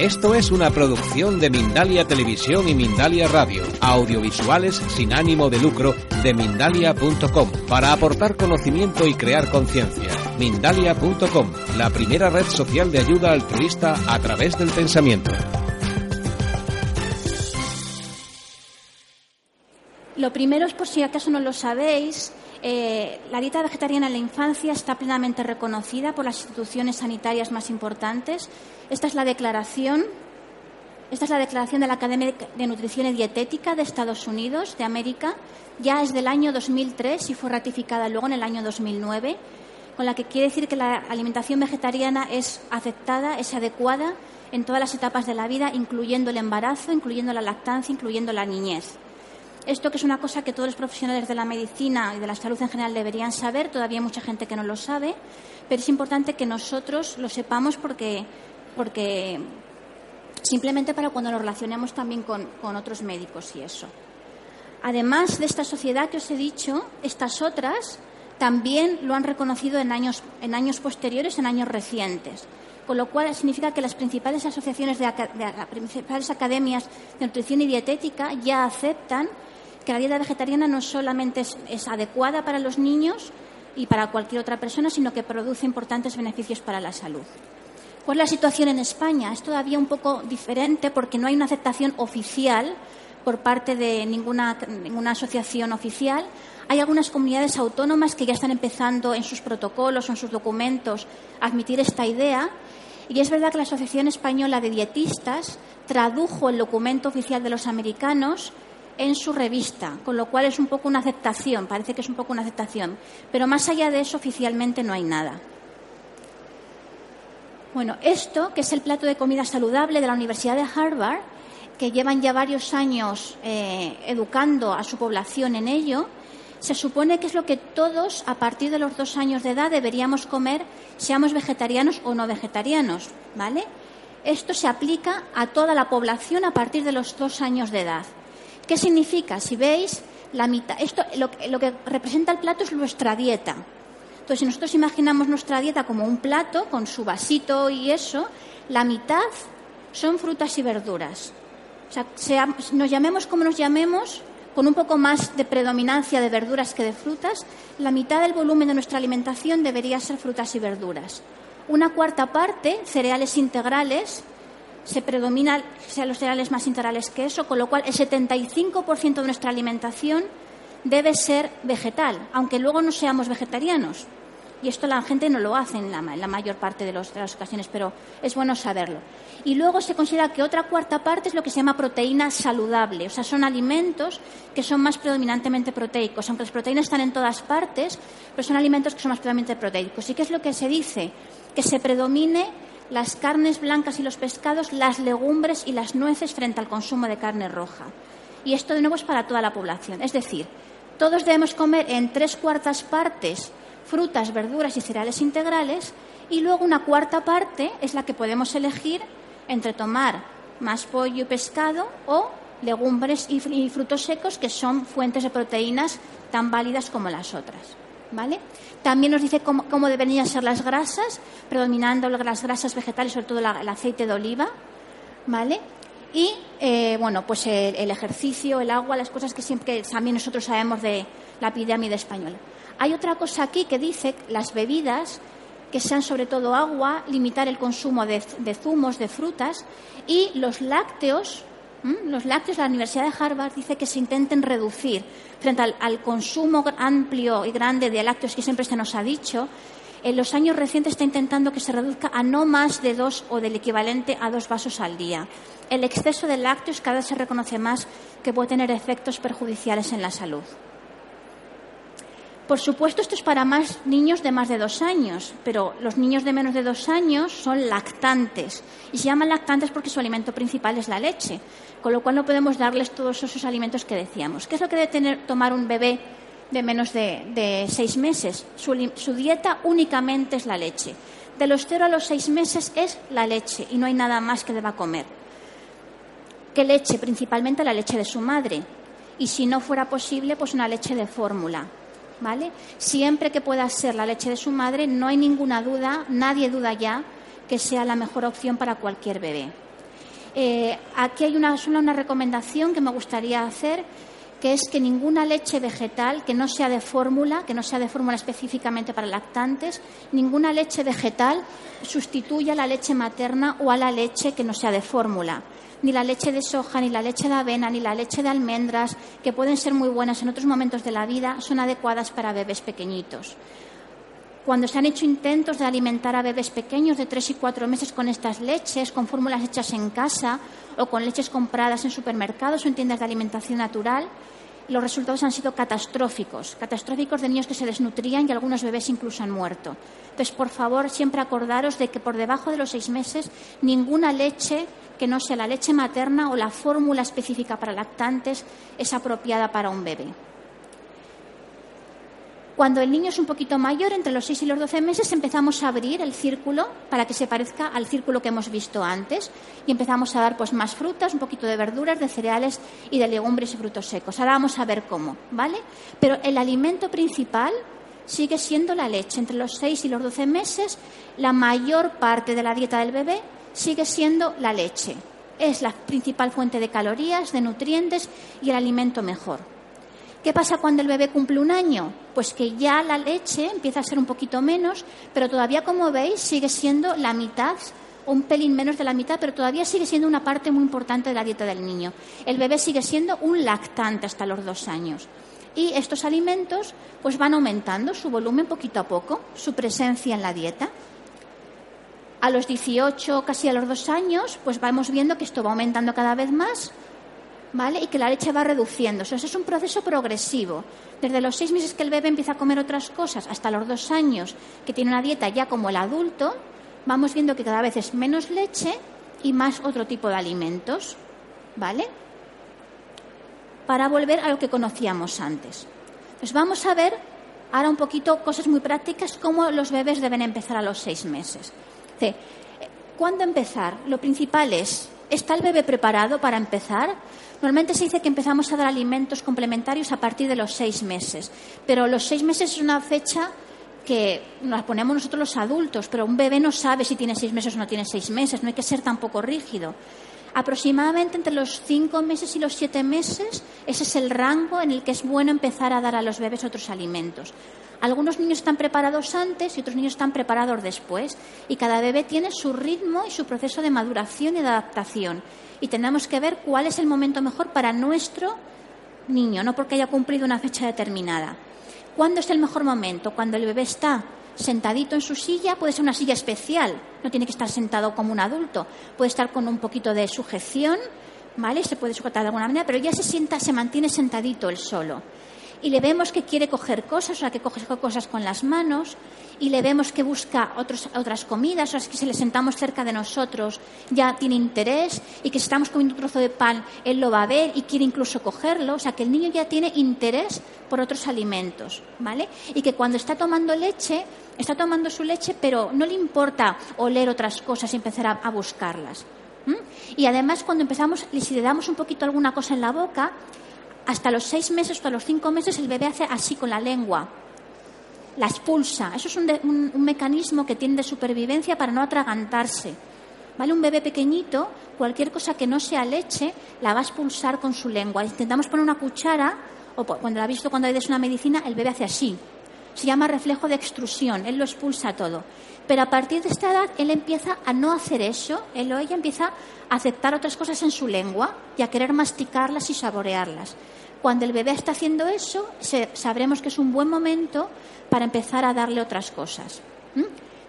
Esto es una producción de Mindalia Televisión y Mindalia Radio, audiovisuales sin ánimo de lucro de mindalia.com, para aportar conocimiento y crear conciencia. Mindalia.com, la primera red social de ayuda altruista a través del pensamiento. Lo primero es, por si acaso no lo sabéis, eh, la dieta vegetariana en la infancia está plenamente reconocida por las instituciones sanitarias más importantes. Esta es la declaración. Esta es la declaración de la Academia de Nutrición y Dietética de Estados Unidos, de América. Ya es del año 2003 y fue ratificada luego en el año 2009, con la que quiere decir que la alimentación vegetariana es aceptada, es adecuada en todas las etapas de la vida, incluyendo el embarazo, incluyendo la lactancia, incluyendo la niñez. Esto que es una cosa que todos los profesionales de la medicina y de la salud en general deberían saber, todavía hay mucha gente que no lo sabe, pero es importante que nosotros lo sepamos porque, porque simplemente para cuando nos relacionemos también con, con otros médicos y eso. Además de esta sociedad que os he dicho, estas otras también lo han reconocido en años, en años posteriores, en años recientes con lo cual significa que las principales asociaciones de, las principales academias de nutrición y dietética ya aceptan que la dieta vegetariana no solamente es, adecuada para los niños y para cualquier otra persona, sino que produce importantes beneficios para la salud. ¿Cuál es la situación en España? Es todavía un poco diferente porque no hay una aceptación oficial por parte de ninguna, ninguna asociación oficial. Hay algunas comunidades autónomas que ya están empezando en sus protocolos en sus documentos a admitir esta idea y es verdad que la Asociación Española de Dietistas tradujo el documento oficial de los americanos en su revista, con lo cual es un poco una aceptación, parece que es un poco una aceptación. Pero más allá de eso, oficialmente no hay nada. Bueno, esto, que es el plato de comida saludable de la Universidad de Harvard, que llevan ya varios años eh, educando a su población en ello, se supone que es lo que todos, a partir de los dos años de edad, deberíamos comer, seamos vegetarianos o no vegetarianos, ¿vale? Esto se aplica a toda la población a partir de los dos años de edad. ¿Qué significa? Si veis, la mitad, esto lo, que representa el plato es nuestra dieta. Entonces, si nosotros imaginamos nuestra dieta como un plato con su vasito y eso, la mitad son frutas y verduras. O sea, nos llamemos como nos llamemos, con un poco más de predominancia de verduras que de frutas, la mitad del volumen de nuestra alimentación debería ser frutas y verduras. Una cuarta parte, cereales integrales, se predominan los cereales más integrales que eso, con lo cual el 75% de nuestra alimentación debe ser vegetal, aunque luego no seamos vegetarianos. Y esto la gente no lo hace en la, mayor parte de, de, las ocasiones, pero es bueno saberlo. Y luego se considera que otra cuarta parte es lo que se llama proteína saludable, o sea, son alimentos que son más predominantemente proteicos, aunque las proteínas están en todas partes, pero son alimentos que son más predominantemente proteicos. ¿Y qué es lo que se dice? Que se predomine las carnes blancas y los pescados, las legumbres y las nueces frente al consumo de carne roja. Y esto de nuevo es para toda la población. Es decir, todos debemos comer en tres cuartas partes frutas, verduras y cereales integrales y luego una cuarta parte es la que podemos elegir entre tomar más pollo y pescado o legumbres y frutos secos que son fuentes de proteínas tan válidas como las otras. ¿Vale? También nos dice cómo, deberían ser las grasas, predominando las grasas vegetales, sobre todo el aceite de oliva, ¿vale? Y, eh, bueno, pues el, ejercicio, el agua, las cosas que siempre también nosotros sabemos de la pirámide española. Hay otra cosa aquí que dice las bebidas que sean sobre todo agua, limitar el consumo de, zumos, de frutas y los lácteos. Los lácteos, la Universidad de Harvard dice que se intenten reducir frente al, consumo amplio y grande de lácteos que siempre se nos ha dicho. En los años recientes está intentando que se reduzca a no más de dos o del equivalente a dos vasos al día. El exceso de lácteos cada vez se reconoce más que puede tener efectos perjudiciales en la salud. Por supuesto, esto es para más niños de más de dos años, pero los niños de menos de dos años son lactantes. Y se llaman lactantes porque su alimento principal es la leche, con lo cual no podemos darles todos esos alimentos que decíamos. ¿Qué es lo que debe tener, tomar un bebé de menos de, seis meses? Su, su dieta únicamente es la leche. De los cero a los seis meses es la leche y no hay nada más que deba comer. ¿Qué leche? Principalmente la leche de su madre. Y si no fuera posible, pues una leche de fórmula ¿vale? Siempre que pueda ser la leche de su madre, no hay ninguna duda, nadie duda ya que sea la mejor opción para cualquier bebé. Eh, aquí hay una, solo una recomendación que me gustaría hacer, que es que ninguna leche vegetal que no sea de fórmula, que no sea de fórmula específicamente para lactantes, ninguna leche vegetal sustituya a la leche materna o a la leche que no sea de fórmula. Ni la leche de soja, ni la leche de avena, ni la leche de almendras, que pueden ser muy buenas en otros momentos de la vida, son adecuadas para bebés pequeñitos. Cuando se han hecho intentos de alimentar a bebés pequeños de tres y cuatro meses con estas leches, con fórmulas hechas en casa o con leches compradas en supermercados o en tiendas de alimentación natural, los resultados han sido catastróficos, catastróficos de niños que se desnutrían y algunos bebés incluso han muerto. Entonces, por favor, siempre acordaros de que por debajo de los seis meses ninguna leche que no sea la leche materna o la fórmula específica para lactantes es apropiada para un bebé. Cuando el niño es un poquito mayor, entre los 6 y los 12 meses, empezamos a abrir el círculo para que se parezca al círculo que hemos visto antes y empezamos a dar pues más frutas, un poquito de verduras, de cereales y de legumbres y frutos secos. Ahora vamos a ver cómo, ¿vale? Pero el alimento principal sigue siendo la leche. Entre los 6 y los 12 meses, la mayor parte de la dieta del bebé sigue siendo la leche. Es la principal fuente de calorías, de nutrientes y el alimento mejor. ¿Qué pasa cuando el bebé cumple un año? Pues que ya la leche empieza a ser un poquito menos, pero todavía, como veis, sigue siendo la mitad un pelín menos de la mitad, pero todavía sigue siendo una parte muy importante de la dieta del niño. El bebé sigue siendo un lactante hasta los dos años. Y estos alimentos pues van aumentando su volumen poquito a poco, su presencia en la dieta. A los 18, casi a los dos años, pues vamos viendo que esto va aumentando cada vez más ¿vale? Y que la leche va reduciéndose. Eso es un proceso progresivo. Desde los seis meses que el bebé empieza a comer otras cosas hasta los dos años que tiene una dieta ya como el adulto, vamos viendo que cada vez es menos leche y más otro tipo de alimentos, ¿vale? Para volver a lo que conocíamos antes. Pues vamos a ver ahora un poquito cosas muy prácticas, cómo los bebés deben empezar a los seis meses. ¿Cuándo empezar? Lo principal es, ¿está el bebé preparado para empezar? Normalmente se dice que empezamos a dar alimentos complementarios a partir de los seis meses, pero los seis meses es una fecha que nos ponemos nosotros los adultos, pero un bebé no sabe si tiene seis meses o no tiene seis meses, no hay que ser tampoco rígido. Aproximadamente entre los cinco meses y los siete meses, ese es el rango en el que es bueno empezar a dar a los bebés otros alimentos. Algunos niños están preparados antes y otros niños están preparados después, y cada bebé tiene su ritmo y su proceso de maduración y de adaptación y tenemos que ver cuál es el momento mejor para nuestro niño, no porque haya cumplido una fecha determinada. ¿Cuándo es el mejor momento? Cuando el bebé está sentadito en su silla, puede ser una silla especial, no tiene que estar sentado como un adulto, puede estar con un poquito de sujeción, ¿vale? Se puede sujetar de alguna manera, pero ya se sienta, se mantiene sentadito él solo y le vemos que quiere coger cosas, o sea, que coge cosas con las manos, y le vemos que busca otras comidas, o sea, que si le sentamos cerca de nosotros ya tiene interés, y que si estamos comiendo un trozo de pan, él lo va a ver y quiere incluso cogerlo, o sea, que el niño ya tiene interés por otros alimentos, ¿vale? Y que cuando está tomando leche, está tomando su leche, pero no le importa oler otras cosas y empezar a, buscarlas. Y además, cuando empezamos, si le damos un poquito alguna cosa en la boca, hasta los seis meses, hasta los cinco meses, el bebé hace así con la lengua. La expulsa. Eso es un, mecanismo que tiene de supervivencia para no atragantarse. ¿Vale? Un bebé pequeñito, cualquier cosa que no sea leche, la va a expulsar con su lengua. Intentamos poner una cuchara, o cuando la ha visto cuando hay una medicina, el bebé hace así. Se llama reflejo de extrusión, él lo expulsa todo. Pero a partir de esta edad, él empieza a no hacer eso, él o ella empieza a aceptar otras cosas en su lengua y a querer masticarlas y saborearlas. Cuando el bebé está haciendo eso, sabremos que es un buen momento para empezar a darle otras cosas.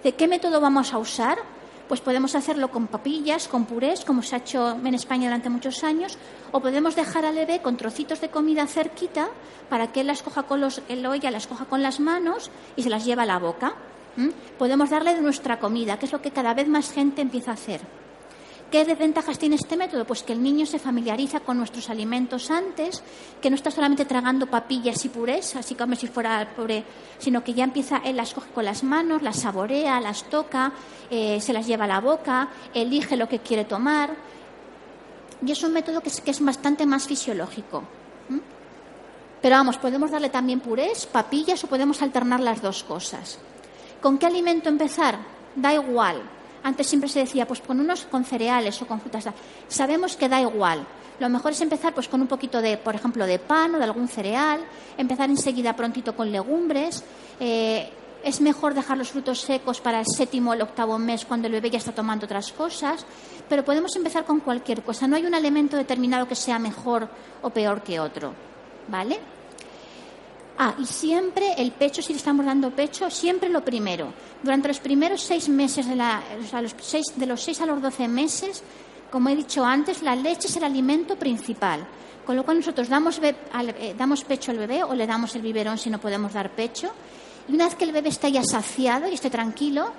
¿De qué método vamos a usar? Pues podemos hacerlo con papillas, con purés, como se ha hecho en España durante muchos años, o podemos dejar al bebé con trocitos de comida cerquita para que él las coja con los, él o ella las coja con las manos y se las lleva a la boca. Podemos darle de nuestra comida, que es lo que cada vez más gente empieza a hacer. ¿Qué desventajas tiene este método? Pues que el niño se familiariza con nuestros alimentos antes, que no está solamente tragando papillas y purés, así como si fuera puré, sino que ya empieza, él las coge con las manos, las saborea, las toca, eh, se las lleva a la boca, elige lo que quiere tomar. Y es un método que es, que es bastante más fisiológico. Pero vamos, podemos darle también purés, papillas o podemos alternar las dos cosas. ¿Con qué alimento empezar? Da igual Antes siempre se decía, pues con unos con cereales o con frutas. Sabemos que da igual. Lo mejor es empezar pues con un poquito de, por ejemplo, de pan o de algún cereal, empezar enseguida prontito con legumbres. Eh, es mejor dejar los frutos secos para el séptimo o el octavo mes cuando el bebé ya está tomando otras cosas, pero podemos empezar con cualquier cosa. No hay un alimento determinado que sea mejor o peor que otro. ¿Vale? Ah, y siempre el pecho, si le estamos dando pecho, siempre lo primero. Durante los primeros seis meses, de, la, los seis, de los seis a los doce meses, como he dicho antes, la leche es el alimento principal. Con lo cual nosotros damos, eh, damos pecho al bebé o le damos el biberón si no podemos dar pecho. Y una vez que el bebé esté ya saciado y esté tranquilo,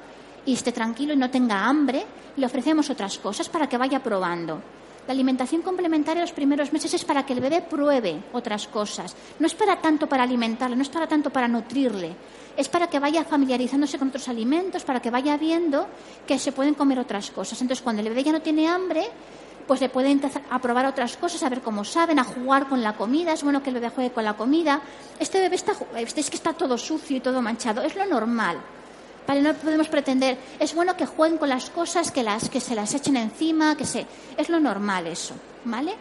y esté tranquilo y no tenga hambre, le ofrecemos otras cosas para que vaya probando. La alimentación complementaria los primeros meses es para que el bebé pruebe otras cosas. No es para tanto para alimentarle, no es para tanto para nutrirle. Es para que vaya familiarizándose con otros alimentos, para que vaya viendo que se pueden comer otras cosas. Entonces, cuando el bebé ya no tiene hambre, pues le puede empezar a probar otras cosas, a ver cómo saben, a jugar con la comida. Es bueno que el bebé juegue con la comida. Este bebé está, es que está todo sucio y todo manchado. Es lo normal. Vale, no podemos pretender, es bueno que jueguen con las cosas, que, las, que se las echen encima, que se, es lo normal eso, ¿vale?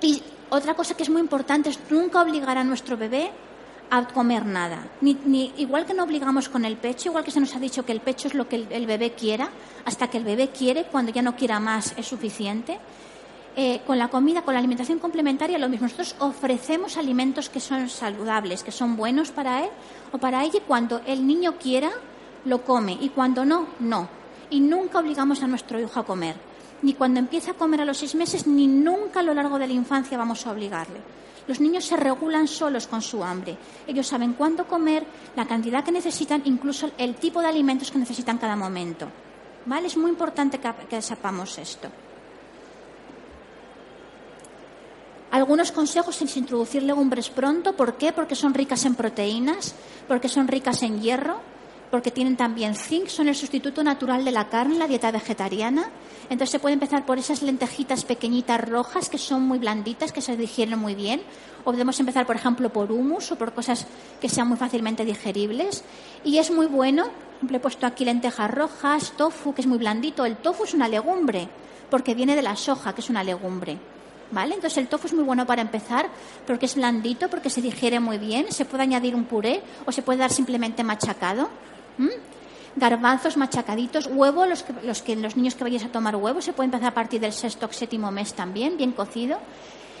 Y otra cosa que es muy importante es nunca obligar a nuestro bebé a comer nada. Ni, igual que no obligamos con el pecho, igual que se nos ha dicho que el pecho es lo que el bebé quiera, hasta que el bebé quiere, cuando ya no quiera más es suficiente. Eh, con la comida, con la alimentación complementaria, lo mismo. Nosotros ofrecemos alimentos que son saludables, que son buenos para él o para ella, cuando el niño quiera, lo come, y cuando no, no. Y nunca obligamos a nuestro hijo a comer. Ni cuando empieza a comer a los seis meses, ni nunca a lo largo de la infancia vamos a obligarle. Los niños se regulan solos con su hambre. Ellos saben cuándo comer, la cantidad que necesitan, incluso el tipo de alimentos que necesitan cada momento. ¿Vale? Es muy importante que, que sepamos esto. Algunos consejos es introducir legumbres pronto. ¿Por qué? Porque son ricas en proteínas, porque son ricas en hierro, porque tienen también zinc, son el sustituto natural de la carne la dieta vegetariana. Entonces se puede empezar por esas lentejitas pequeñitas rojas que son muy blanditas, que se digieren muy bien. O podemos empezar, por ejemplo, por humus o por cosas que sean muy fácilmente digeribles. Y es muy bueno, he puesto aquí lentejas rojas, tofu, que es muy blandito. El tofu es una legumbre, porque viene de la soja, que es una legumbre. Entonces el tofu es muy bueno para empezar porque es blandito, porque se digiere muy bien, se puede añadir un puré o se puede dar simplemente machacado. Garbanzos machacaditos, huevo, los que, los que los niños que vayáis a tomar huevo se puede empezar a partir del sexto o séptimo mes también, bien cocido.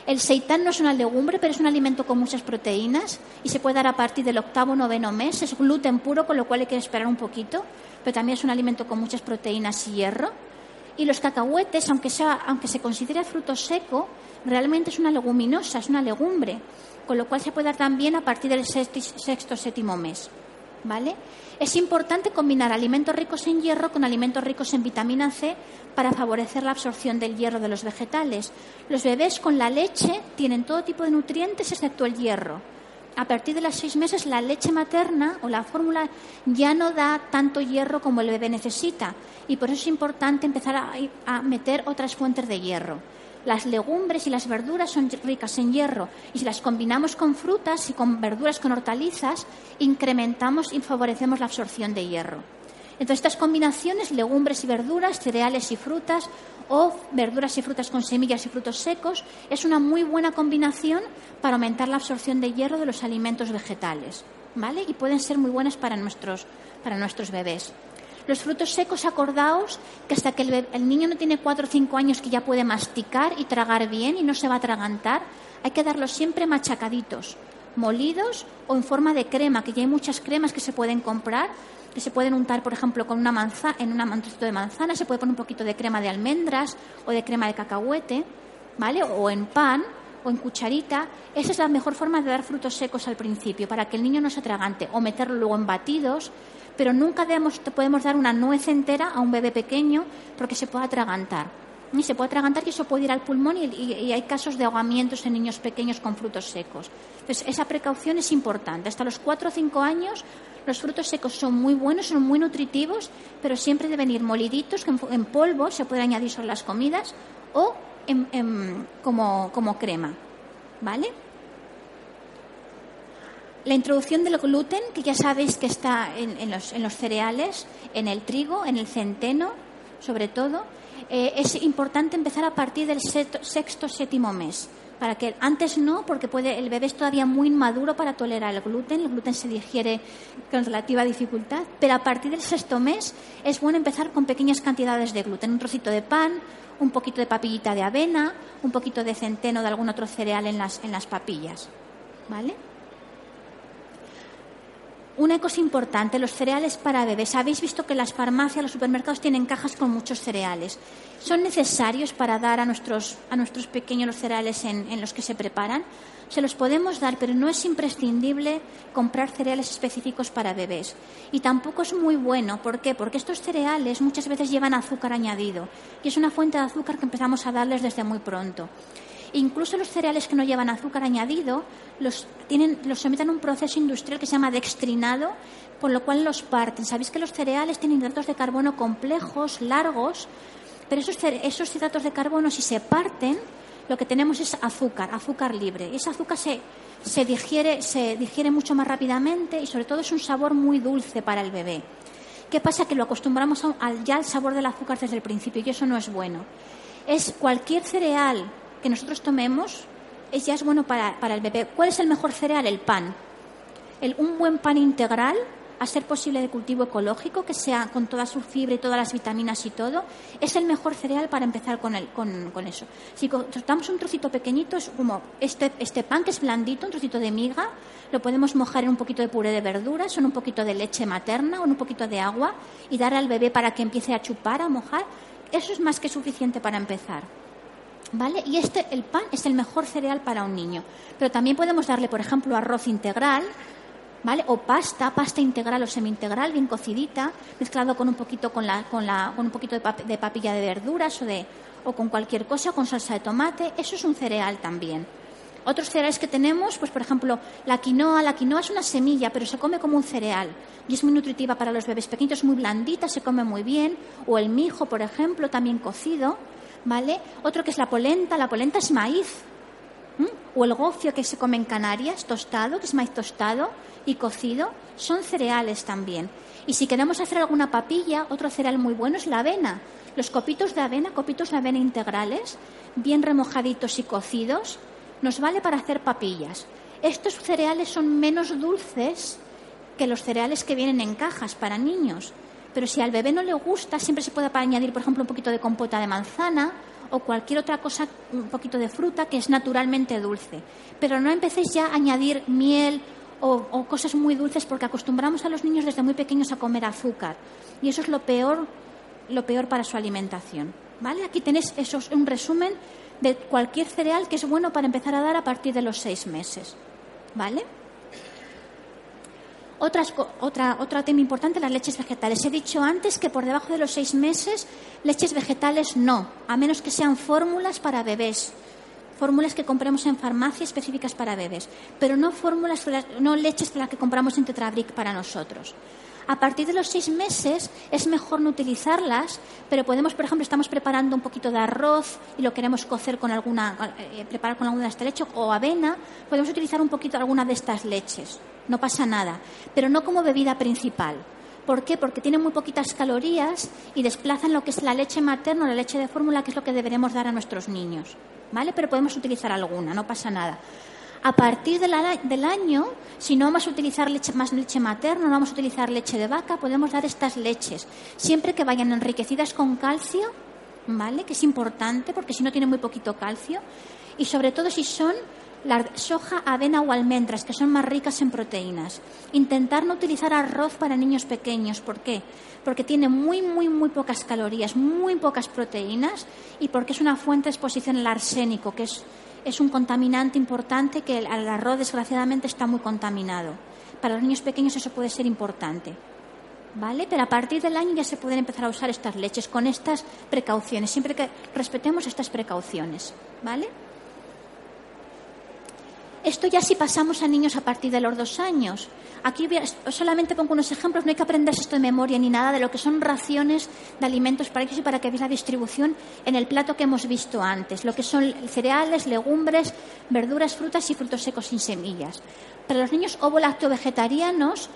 El seitán no es una legumbre, pero es un alimento con muchas proteínas y se puede dar a partir del octavo noveno mes. Es gluten puro, con lo cual hay que esperar un poquito, pero también es un alimento con muchas proteínas y hierro. Y los cacahuetes, aunque, sea, aunque se considere fruto seco, realmente es una leguminosa, es una legumbre, con lo cual se puede dar también a partir del sexto o séptimo mes. ¿Vale? Es importante combinar alimentos ricos en hierro con alimentos ricos en vitamina C para favorecer la absorción del hierro de los vegetales. Los bebés con la leche tienen todo tipo de nutrientes excepto el hierro a partir de los seis meses la leche materna o la fórmula ya no da tanto hierro como el bebé necesita y por eso es importante empezar a, meter otras fuentes de hierro. Las legumbres y las verduras son ricas en hierro y si las combinamos con frutas y con verduras con hortalizas, incrementamos y favorecemos la absorción de hierro. Entonces, estas combinaciones, legumbres y verduras, cereales y frutas, o verduras y frutas con semillas y frutos secos es una muy buena combinación para aumentar la absorción de hierro de los alimentos vegetales, ¿vale? Y pueden ser muy buenas para nuestros, para nuestros bebés. Los frutos secos, acordaos que hasta que el, el, niño no tiene cuatro o cinco años que ya puede masticar y tragar bien y no se va a atragantar, hay que darlos siempre machacaditos, molidos o en forma de crema, que ya hay muchas cremas que se pueden comprar se pueden untar, por ejemplo, con una manzana, en un trocito de manzana, se puede poner un poquito de crema de almendras o de crema de cacahuete, ¿vale? O en pan o en cucharita. Esa es la mejor forma de dar frutos secos al principio, para que el niño no se atragante, o meterlo luego en batidos, pero nunca debemos, podemos dar una nuez entera a un bebé pequeño porque se puede atragantar. Y se puede atragantar y eso puede ir al pulmón y, y, hay casos de ahogamientos en niños pequeños con frutos secos. Entonces, esa precaución es importante. Hasta los cuatro o cinco años los frutos secos son muy buenos, son muy nutritivos, pero siempre deben ir moliditos, en, polvo, se puede añadir sobre las comidas, o como, crema. ¿Vale? La introducción del gluten, que ya sabéis que está en, los, cereales, en el trigo, en el centeno, sobre todo, eh, es importante empezar a partir del sexto, séptimo mes. Para que antes no, porque puede, el bebé es todavía muy inmaduro para tolerar el gluten. El gluten se digiere con relativa dificultad. Pero a partir del sexto mes es bueno empezar con pequeñas cantidades de gluten. Un trocito de pan, un poquito de papillita de avena, un poquito de centeno de algún otro cereal en las, en las papillas. ¿Vale? Una cosa importante, los cereales para bebés. Habéis visto que las farmacias, los supermercados tienen cajas con muchos cereales. ¿Son necesarios para dar a nuestros, a nuestros pequeños los cereales en, en los que se preparan? Se los podemos dar, pero no es imprescindible comprar cereales específicos para bebés. Y tampoco es muy bueno. ¿Por qué? Porque estos cereales muchas veces llevan azúcar añadido. Y es una fuente de azúcar que empezamos a darles desde muy pronto. Incluso los cereales que no llevan azúcar añadido los, tienen, los someten a un proceso industrial que se llama dextrinado, por lo cual los parten. Sabéis que los cereales tienen hidratos de carbono complejos, largos, pero esos, esos hidratos de carbono, si se parten, lo que tenemos es azúcar, azúcar libre. Y ese azúcar se, se, digiere, se digiere mucho más rápidamente y sobre todo es un sabor muy dulce para el bebé. ¿Qué pasa? Que lo acostumbramos ya al sabor del azúcar desde el principio y eso no es bueno. Es cualquier cereal que nosotros tomemos es, ya es bueno para, para, el bebé. ¿Cuál es el mejor cereal? El pan. El, un buen pan integral, a ser posible de cultivo ecológico, que sea con toda su fibra y todas las vitaminas y todo, es el mejor cereal para empezar con, el, con, con eso. Si cortamos un trocito pequeñito, es como este, este pan que es blandito, un trocito de miga, lo podemos mojar en un poquito de puré de verduras, en un poquito de leche materna, o en un poquito de agua, y dar al bebé para que empiece a chupar, a mojar. Eso es más que suficiente para empezar. ¿Vale? Y este, el pan es el mejor cereal para un niño. Pero también podemos darle, por ejemplo, arroz integral, ¿vale? O pasta, pasta integral o semi-integral, bien cocidita, mezclado con un poquito, con la, con la, con un poquito de, papilla de verduras o, de, o con cualquier cosa, con salsa de tomate. Eso es un cereal también. Otros cereales que tenemos, pues por ejemplo, la quinoa. La quinoa es una semilla, pero se come como un cereal y es muy nutritiva para los bebés pequeños, muy blandita, se come muy bien. O el mijo, por ejemplo, también cocido. ¿Vale? Otro que es la polenta, la polenta es maíz. O el gofio que se come en Canarias, tostado, que es maíz tostado y cocido, son cereales también. Y si queremos hacer alguna papilla, otro cereal muy bueno es la avena. Los copitos de avena, copitos de avena integrales, bien remojaditos y cocidos, nos vale para hacer papillas. Estos cereales son menos dulces que los cereales que vienen en cajas para niños pero si al bebé no le gusta, siempre se puede añadir, por ejemplo, un poquito de compota de manzana o cualquier otra cosa, un poquito de fruta que es naturalmente dulce. Pero no empecéis ya a añadir miel o, cosas muy dulces porque acostumbramos a los niños desde muy pequeños a comer azúcar y eso es lo peor, lo peor para su alimentación. ¿Vale? Aquí tenéis eso, un resumen de cualquier cereal que es bueno para empezar a dar a partir de los seis meses. ¿Vale? Otra, otro tema importante, las leches vegetales. He dicho antes que por debajo de los seis meses, leches vegetales no, a menos que sean fórmulas para bebés. Fórmulas que compremos en farmacia específicas para bebés, pero no fórmulas, no leches las que compramos en Tetrabric para nosotros. A partir de los seis meses es mejor no utilizarlas, pero podemos, por ejemplo, estamos preparando un poquito de arroz y lo queremos cocer con alguna, eh, preparar con alguna de esta leche o avena, podemos utilizar un poquito alguna de estas leches no pasa nada, pero no como bebida principal. ¿Por qué? Porque tiene muy poquitas calorías y desplazan lo que es la leche materna o la leche de fórmula, que es lo que deberemos dar a nuestros niños. ¿Vale? Pero podemos utilizar alguna, no pasa nada. A partir del año, si no vamos a utilizar leche, más leche materna, no vamos a utilizar leche de vaca, podemos dar estas leches, siempre que vayan enriquecidas con calcio, ¿vale? Que es importante, porque si no tiene muy poquito calcio, y sobre todo si son la soja, avena o almendras, que son más ricas en proteínas. Intentar no utilizar arroz para niños pequeños. ¿Por qué? Porque tiene muy, muy, muy pocas calorías, muy pocas proteínas y porque es una fuente de exposición al arsénico, que es, es un contaminante importante que el, el arroz, desgraciadamente, está muy contaminado. Para los niños pequeños eso puede ser importante. ¿Vale? Pero a partir del año ya se pueden empezar a usar estas leches con estas precauciones, siempre que respetemos estas precauciones. ¿Vale? Esto ya si pasamos a niños a partir de los dos años. Aquí solamente pongo unos ejemplos, no hay que aprenderse esto de memoria ni nada de lo que son raciones de alimentos para ellos y para que veáis la distribución en el plato que hemos visto antes, lo que son cereales, legumbres, verduras, frutas y frutos secos sin semillas. Para los niños ovo-lacto-vegetarianos,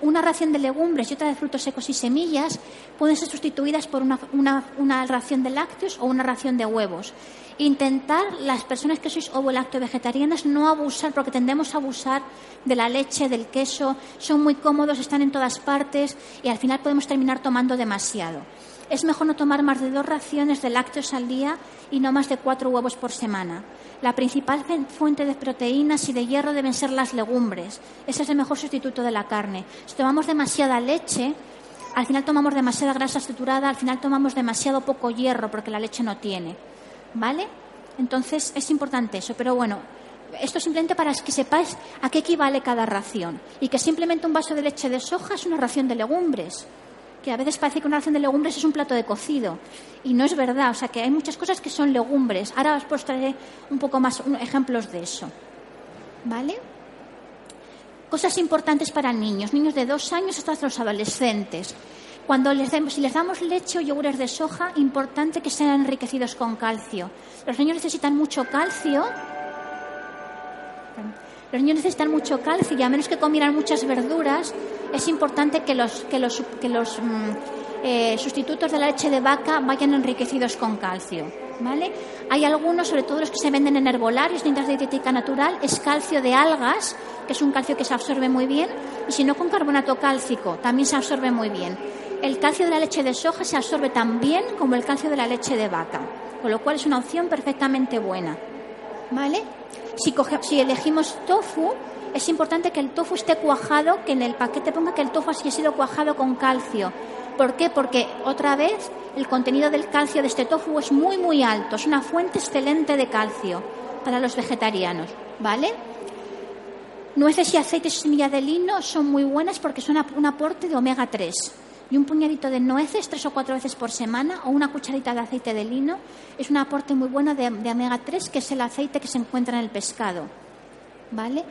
una ración de legumbres y otra de frutos secos y semillas pueden ser sustituidas por una, una ración de lácteos o una ración de huevos intentar las personas que sois ovo-lacto vegetarianas no abusar, porque tendemos a abusar de la leche, del queso, son muy cómodos, están en todas partes y al final podemos terminar tomando demasiado. Es mejor no tomar más de dos raciones de lácteos al día y no más de cuatro huevos por semana. La principal fuente de proteínas y de hierro deben ser las legumbres. Ese es el mejor sustituto de la carne. Si tomamos demasiada leche, al final tomamos demasiada grasa saturada, al final tomamos demasiado poco hierro porque la leche no tiene. ¿Vale? Entonces es importante eso, pero bueno, esto simplemente para que sepáis a qué equivale cada ración y que simplemente un vaso de leche de soja es una ración de legumbres, que a veces parece que una ración de legumbres es un plato de cocido y no es verdad, o sea que hay muchas cosas que son legumbres. Ahora os mostraré un poco más ejemplos de eso. ¿Vale? Cosas importantes para niños, niños de dos años hasta los adolescentes. Cuando les si les damos leche o yogures de soja, importante que sean enriquecidos con calcio. Los niños necesitan mucho calcio. Los niños necesitan mucho calcio y a menos que comieran muchas verduras, es importante que los, que los, mm, eh, sustitutos de la leche de vaca vayan enriquecidos con calcio. ¿Vale? Hay algunos, sobre todo los que se venden en herbolarios, de dietética natural, es calcio de algas, que es un calcio que se absorbe muy bien, y si no con carbonato cálcico, también se absorbe muy bien el calcio de la leche de soja se absorbe tan bien como el calcio de la leche de vaca, con lo cual es una opción perfectamente buena. ¿Vale? Si, elegimos tofu, es importante que el tofu esté cuajado, que en el paquete ponga que el tofu ha sido cuajado con calcio. ¿Por qué? Porque otra vez el contenido del calcio de este tofu es muy muy alto, es una fuente excelente de calcio para los vegetarianos, ¿vale? Nueces y aceites de semilla de lino son muy buenas porque son un aporte de omega 3 y un puñadito de nueces tres o cuatro veces por semana o una cucharita de aceite de lino es un aporte muy bueno de, omega 3 que es el aceite que se encuentra en el pescado. ¿Vale?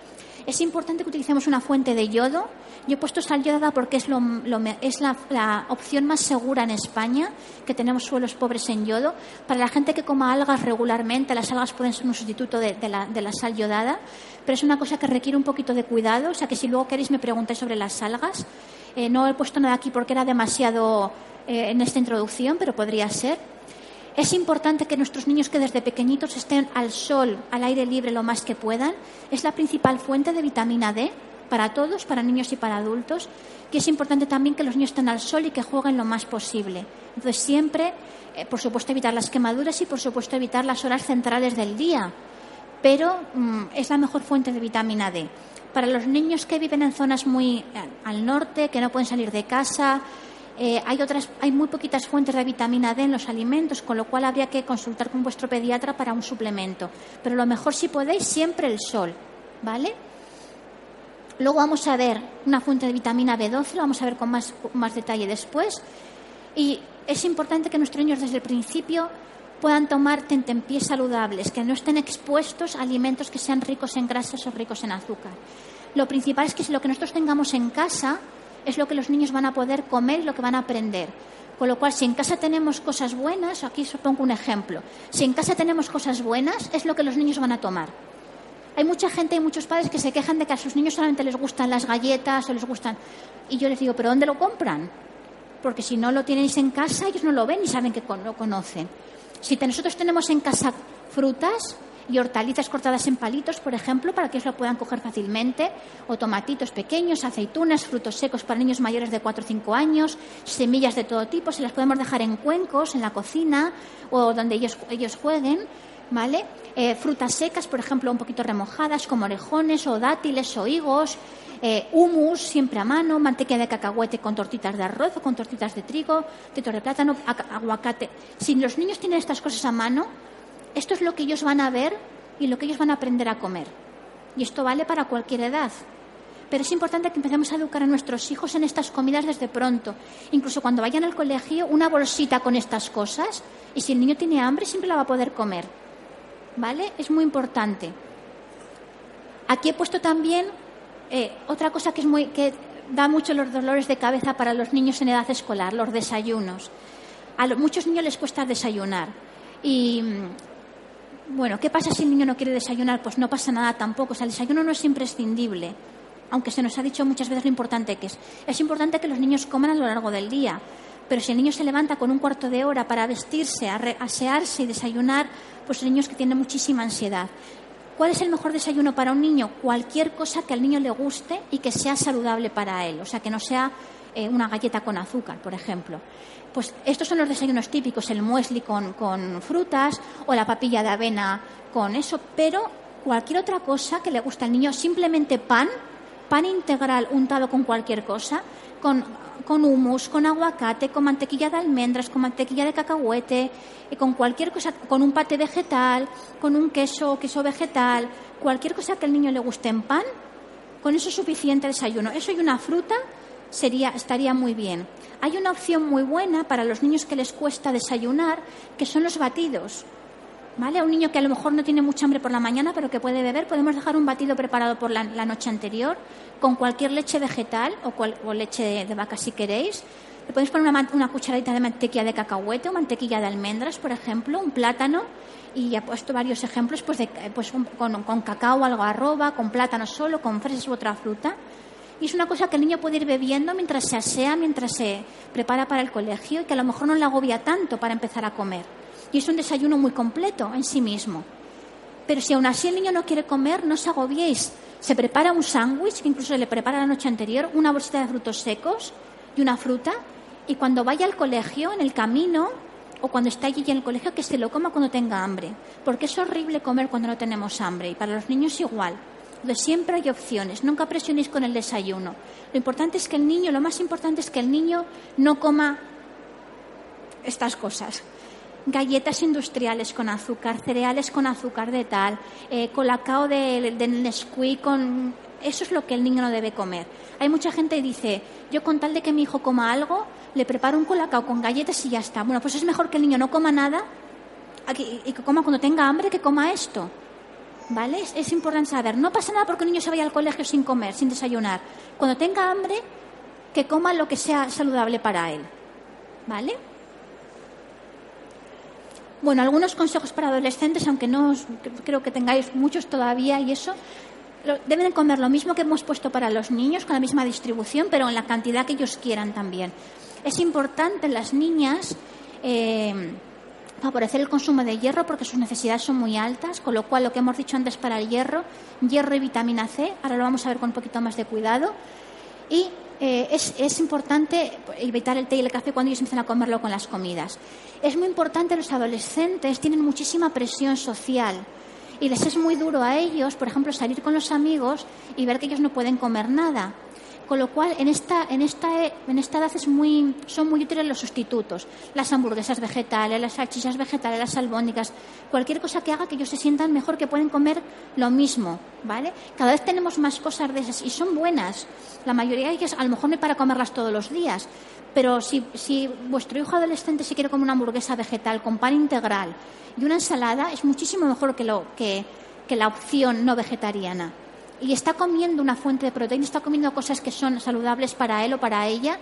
Es importante que utilicemos una fuente de yodo. Yo he puesto sal yodada porque es, la, opción más segura en España, que tenemos suelos pobres en yodo. Para la gente que coma algas regularmente, las algas pueden ser un sustituto de, la, de la sal yodada, pero es una cosa que requiere un poquito de cuidado. O sea que si luego queréis me preguntáis sobre las algas, eh, no he puesto nada aquí porque era demasiado eh, en esta introducción, pero podría ser. Es importante que nuestros niños que desde pequeñitos estén al sol, al aire libre lo más que puedan. Es la principal fuente de vitamina D para todos, para niños y para adultos. Y es importante también que los niños estén al sol y que jueguen lo más posible. Entonces siempre, eh, por supuesto, evitar las quemaduras y por supuesto evitar las horas centrales del día. Pero mm, es la mejor fuente de vitamina D para los niños que viven en zonas muy eh, al norte, que no pueden salir de casa, eh, hay, otras, hay muy poquitas fuentes de vitamina D en los alimentos, con lo cual habría que consultar con vuestro pediatra para un suplemento. Pero lo mejor, si podéis, siempre el sol, ¿vale? Luego vamos a ver una fuente de vitamina B12, lo vamos a ver con más, más detalle después. Y es importante que nuestros niños desde el principio puedan tomar tentempiés saludables, que no estén expuestos a alimentos que sean ricos en grasas o ricos en azúcar. Lo principal es que si lo que nosotros tengamos en casa es lo que los niños van a poder comer y lo que van a aprender. Con lo cual, si en casa tenemos cosas buenas, aquí os pongo un ejemplo, si en casa tenemos cosas buenas, es lo que los niños van a tomar. Hay mucha gente y muchos padres que se quejan de que a sus niños solamente les gustan las galletas o les gustan. Y yo les digo, ¿pero dónde lo compran? Porque si no lo tenéis en casa, ellos no lo ven y saben que lo conocen. Si nosotros tenemos en casa frutas y hortalizas cortadas en palitos, por ejemplo, para que ellos lo puedan coger fácilmente, o tomatitos pequeños, aceitunas, frutos secos para niños mayores de 4 o 5 años, semillas de todo tipo, se las podemos dejar en cuencos, en la cocina o donde ellos, ellos jueguen, ¿vale? Eh, frutas secas, por ejemplo, un poquito remojadas, como orejones o dátiles o higos, eh, humus siempre a mano, mantequilla de cacahuete con tortitas de arroz o con tortitas de trigo, tetos de plátano, aguacate. Si los niños tienen estas cosas a mano, esto es lo que ellos van a ver y lo que ellos van a aprender a comer. Y esto vale para cualquier edad. Pero es importante que empecemos a educar a nuestros hijos en estas comidas desde pronto. Incluso cuando vayan al colegio, una bolsita con estas cosas. Y si el niño tiene hambre, siempre la va a poder comer. ¿Vale? Es muy importante. Aquí he puesto también eh, otra cosa que, es muy, que da mucho los dolores de cabeza para los niños en edad escolar, los desayunos. A muchos niños les cuesta desayunar. Y bueno, ¿qué pasa si el niño no quiere desayunar? Pues no pasa nada tampoco. O sea, el desayuno no es imprescindible, aunque se nos ha dicho muchas veces lo importante que es. Es importante que los niños coman a lo largo del día. Pero si el niño se levanta con un cuarto de hora para vestirse, asearse y desayunar, pues el niño es que tiene muchísima ansiedad. ¿Cuál es el mejor desayuno para un niño? Cualquier cosa que al niño le guste y que sea saludable para él, o sea, que no sea eh, una galleta con azúcar, por ejemplo. Pues estos son los desayunos típicos, el muesli con, frutas o la papilla de avena con eso, pero cualquier otra cosa que le guste al niño, simplemente pan, pan integral untado con cualquier cosa, con con humus, con aguacate, con mantequilla de almendras, con mantequilla de cacahuete, y con cualquier cosa, con un pate vegetal, con un queso, queso vegetal, cualquier cosa que al niño le guste en pan, con eso es suficiente desayuno. Eso y una fruta sería, estaría muy bien. Hay una opción muy buena para los niños que les cuesta desayunar, que son los batidos. ¿Vale? A un niño que a lo mejor no tiene mucha hambre por la mañana, pero que puede beber, podemos dejar un batido preparado por la, noche anterior con cualquier leche vegetal o, leche de, vaca si queréis. Le podéis poner una, cucharadita de mantequilla de cacahuete o mantequilla de almendras, por ejemplo, un plátano. Y he puesto varios ejemplos pues, pues con, cacao, algarroba, con plátano solo, con fresas u otra fruta. Y es una cosa que el niño puede ir bebiendo mientras se asea, mientras se prepara para el colegio y que a lo mejor no le agobia tanto para empezar a comer y es un desayuno muy completo en sí mismo. Pero si aún así el niño no quiere comer, no os agobiéis. Se prepara un sándwich, que incluso le prepara la noche anterior, una bolsita de frutos secos y una fruta, y cuando vaya al colegio, en el camino, o cuando está allí en el colegio, que se lo coma cuando tenga hambre. Porque es horrible comer cuando no tenemos hambre, y para los niños igual. Entonces siempre hay opciones, nunca presionéis con el desayuno. Lo importante es que el niño, lo más importante es que el niño no coma estas cosas galletas industriales con azúcar, cereales con azúcar de tal, eh, colacao de, de Nesquik con... Eso es lo que el niño no debe comer. Hay mucha gente que dice, yo con tal de que mi hijo coma algo, le preparo un colacao con galletas y ya está. Bueno, pues es mejor que el niño no coma nada y que coma cuando tenga hambre, que coma esto. ¿Vale? Es, importante saber. No pasa nada porque el niño se vaya al colegio sin comer, sin desayunar. Cuando tenga hambre, que coma lo que sea saludable para él. ¿Vale? Bueno, algunos consejos para adolescentes, aunque no creo que tengáis muchos todavía y eso, deben comer lo mismo que hemos puesto para los niños, con la misma distribución, pero en la cantidad que ellos quieran también. Es importante en las niñas eh, favorecer el consumo de hierro porque sus necesidades son muy altas, con lo cual lo que hemos dicho antes para el hierro, hierro y vitamina C, ahora lo vamos a ver con un poquito más de cuidado. Y eh, es, importante evitar el té y el café cuando ellos empiezan a comerlo con las comidas. Es muy importante, los adolescentes tienen muchísima presión social y les es muy duro a ellos, por ejemplo, salir con los amigos y ver que ellos no pueden comer nada. Con lo cual, en esta, en esta, en esta edad es muy, son muy útiles los sustitutos. Las hamburguesas vegetales, las salchichas vegetales, las albóndigas, cualquier cosa que haga que ellos se sientan mejor, que pueden comer lo mismo, ¿vale? Cada vez tenemos más cosas de esas y son buenas. La mayoría de ellas, a lo mejor no para comerlas todos los días, pero si, si vuestro hijo adolescente se quiere comer una hamburguesa vegetal con pan integral y una ensalada, es muchísimo mejor que, lo, que, que la opción no vegetariana y está comiendo una fuente de proteína, está comiendo cosas que son saludables para él o para ella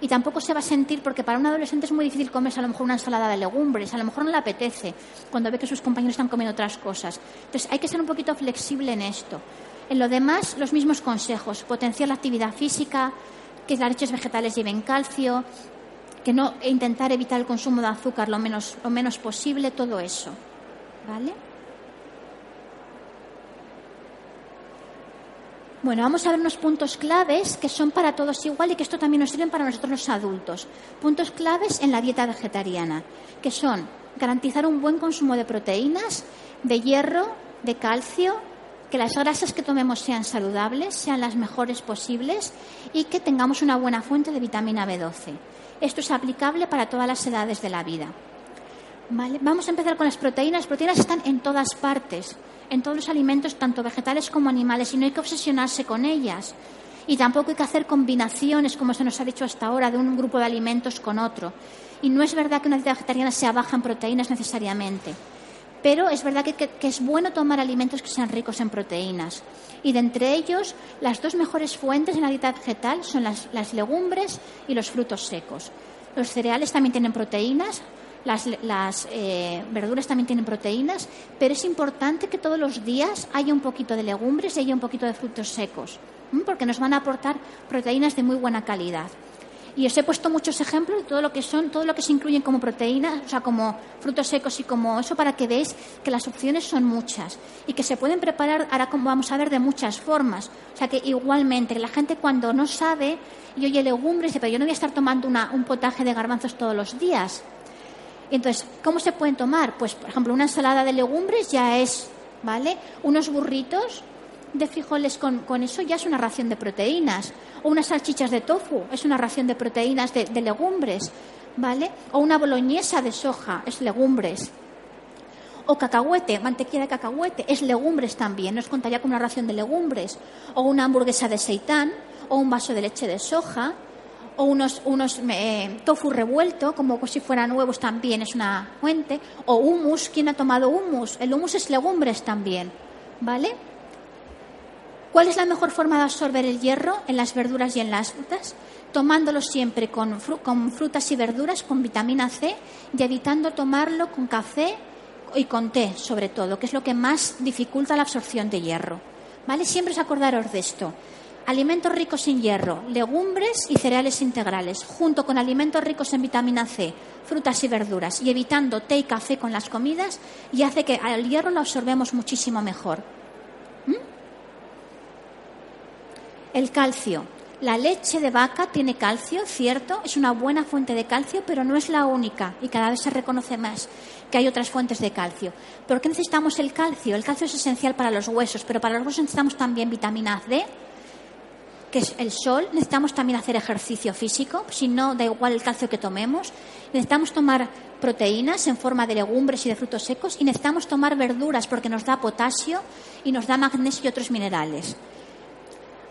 y tampoco se va a sentir, porque para un adolescente es muy difícil comerse a lo mejor una ensalada de legumbres, a lo mejor no le apetece cuando ve que sus compañeros están comiendo otras cosas. Entonces hay que ser un poquito flexible en esto. En lo demás, los mismos consejos, potenciar la actividad física, que las leches vegetales lleven calcio, que no intentar evitar el consumo de azúcar lo menos, lo menos posible, todo eso. ¿Vale? Bueno, vamos a ver unos puntos claves que son para todos igual y que esto también nos sirven para nosotros los adultos. Puntos claves en la dieta vegetariana, que son garantizar un buen consumo de proteínas, de hierro, de calcio, que las grasas que tomemos sean saludables, sean las mejores posibles y que tengamos una buena fuente de vitamina B12. Esto es aplicable para todas las edades de la vida. Vamos a empezar con las proteínas. Las proteínas están en todas partes en todos los alimentos, tanto vegetales como animales, y no hay que obsesionarse con ellas. Y tampoco hay que hacer combinaciones, como se nos ha dicho hasta ahora, de un grupo de alimentos con otro. Y no es verdad que una dieta vegetariana sea baja en proteínas necesariamente. pero es verdad que, es bueno tomar alimentos que sean ricos en proteínas. Y de entre ellos, las dos mejores fuentes en la dieta vegetal son las, legumbres y los frutos secos. Los cereales también tienen proteínas, las, eh, verduras también tienen proteínas, pero es importante que todos los días haya un poquito de legumbres y haya un poquito de frutos secos, porque nos van a aportar proteínas de muy buena calidad. Y os he puesto muchos ejemplos de todo lo que son, todo lo que se incluyen como proteínas, o sea, como frutos secos y como eso, para que veáis que las opciones son muchas y que se pueden preparar, ahora como vamos a ver, de muchas formas. O sea, que igualmente, la gente cuando no sabe y oye legumbres, dice, pero yo no voy a estar tomando un potaje de garbanzos todos los días. Entonces, ¿cómo se pueden tomar? Pues, por ejemplo, una ensalada de legumbres ya es, ¿vale? Unos burritos de frijoles con, con eso ya es una ración de proteínas o unas salchichas de tofu, es una ración de proteínas de, legumbres, ¿vale? O una boloñesa de soja, es legumbres. O cacahuete, mantequilla de cacahuete, es legumbres también, nos contaría con una ración de legumbres. O una hamburguesa de seitán, o un vaso de leche de soja, o unos, unos eh, tofu revuelto, como si fueran huevos también es una fuente. O hummus, ¿quién ha tomado hummus? El hummus es legumbres también, ¿vale? ¿Cuál es la mejor forma de absorber el hierro en las verduras y en las frutas? Tomándolo siempre con, frutas y verduras, con vitamina C y evitando tomarlo con café y con té, sobre todo, que es lo que más dificulta la absorción de hierro. ¿Vale? Siempre os acordaros de esto. Alimentos ricos en hierro, legumbres y cereales integrales, junto con alimentos ricos en vitamina C, frutas y verduras, y evitando té y café con las comidas, y hace que al hierro lo absorbemos muchísimo mejor. El calcio. La leche de vaca tiene calcio, cierto, es una buena fuente de calcio, pero no es la única y cada vez se reconoce más que hay otras fuentes de calcio. ¿Por qué necesitamos el calcio? El calcio es esencial para los huesos, pero para los huesos necesitamos también vitamina D, que es el sol. Necesitamos también hacer ejercicio físico, si no, da igual el calcio que tomemos. Necesitamos tomar proteínas en forma de legumbres y de frutos secos y necesitamos tomar verduras porque nos da potasio y nos da magnesio y otros minerales.